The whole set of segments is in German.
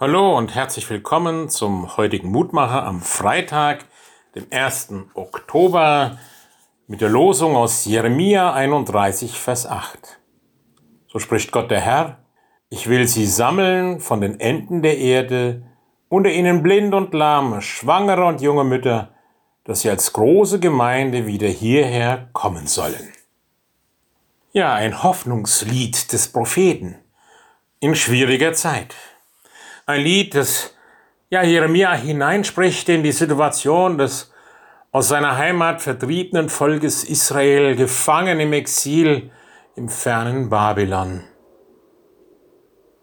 Hallo und herzlich willkommen zum heutigen Mutmacher am Freitag, dem 1. Oktober, mit der Losung aus Jeremia 31, Vers 8. So spricht Gott der Herr, ich will sie sammeln von den Enden der Erde, unter ihnen blind und lahme, schwangere und junge Mütter, dass sie als große Gemeinde wieder hierher kommen sollen. Ja, ein Hoffnungslied des Propheten in schwieriger Zeit ein Lied, das ja, Jeremia hineinspricht in die Situation des aus seiner Heimat vertriebenen Volkes Israel, gefangen im Exil im fernen Babylon.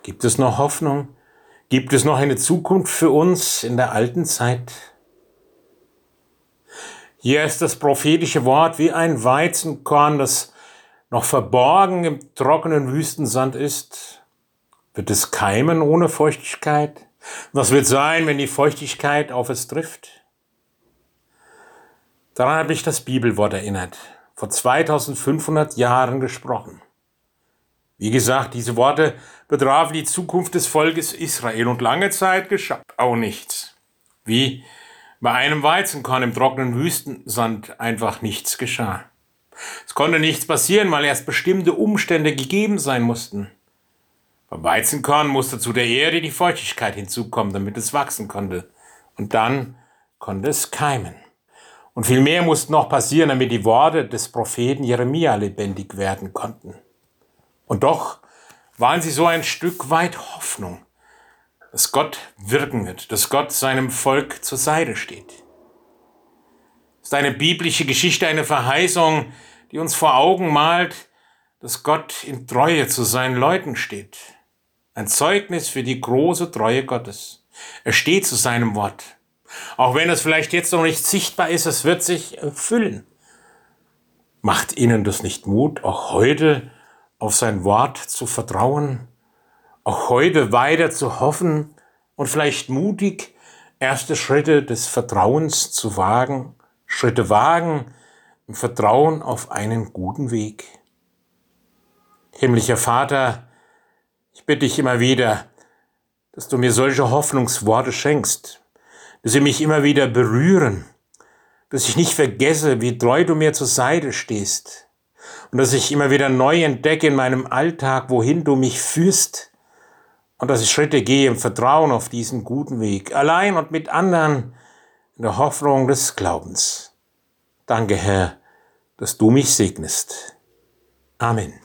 Gibt es noch Hoffnung? Gibt es noch eine Zukunft für uns in der alten Zeit? Hier ist das prophetische Wort wie ein Weizenkorn, das noch verborgen im trockenen Wüstensand ist wird es keimen ohne Feuchtigkeit? Was wird sein, wenn die Feuchtigkeit auf es trifft? Daran hat mich das Bibelwort erinnert, vor 2500 Jahren gesprochen. Wie gesagt, diese Worte betrafen die Zukunft des Volkes Israel und lange Zeit geschah auch nichts. Wie bei einem Weizenkorn im trockenen Wüstensand einfach nichts geschah. Es konnte nichts passieren, weil erst bestimmte Umstände gegeben sein mussten. Beim Weizenkorn musste zu der Erde die Feuchtigkeit hinzukommen, damit es wachsen konnte. Und dann konnte es keimen. Und viel mehr musste noch passieren, damit die Worte des Propheten Jeremia lebendig werden konnten. Und doch waren sie so ein Stück weit Hoffnung, dass Gott wirken wird, dass Gott seinem Volk zur Seite steht. Es ist eine biblische Geschichte, eine Verheißung, die uns vor Augen malt, dass Gott in Treue zu seinen Leuten steht. Ein Zeugnis für die große Treue Gottes. Er steht zu seinem Wort. Auch wenn es vielleicht jetzt noch nicht sichtbar ist, es wird sich erfüllen. Macht Ihnen das nicht Mut, auch heute auf sein Wort zu vertrauen, auch heute weiter zu hoffen und vielleicht mutig erste Schritte des Vertrauens zu wagen, Schritte wagen im Vertrauen auf einen guten Weg. Himmlischer Vater, ich bitte dich immer wieder, dass du mir solche Hoffnungsworte schenkst, dass sie mich immer wieder berühren, dass ich nicht vergesse, wie treu du mir zur Seite stehst und dass ich immer wieder neu entdecke in meinem Alltag, wohin du mich führst und dass ich Schritte gehe im Vertrauen auf diesen guten Weg, allein und mit anderen in der Hoffnung des Glaubens. Danke, Herr, dass du mich segnest. Amen.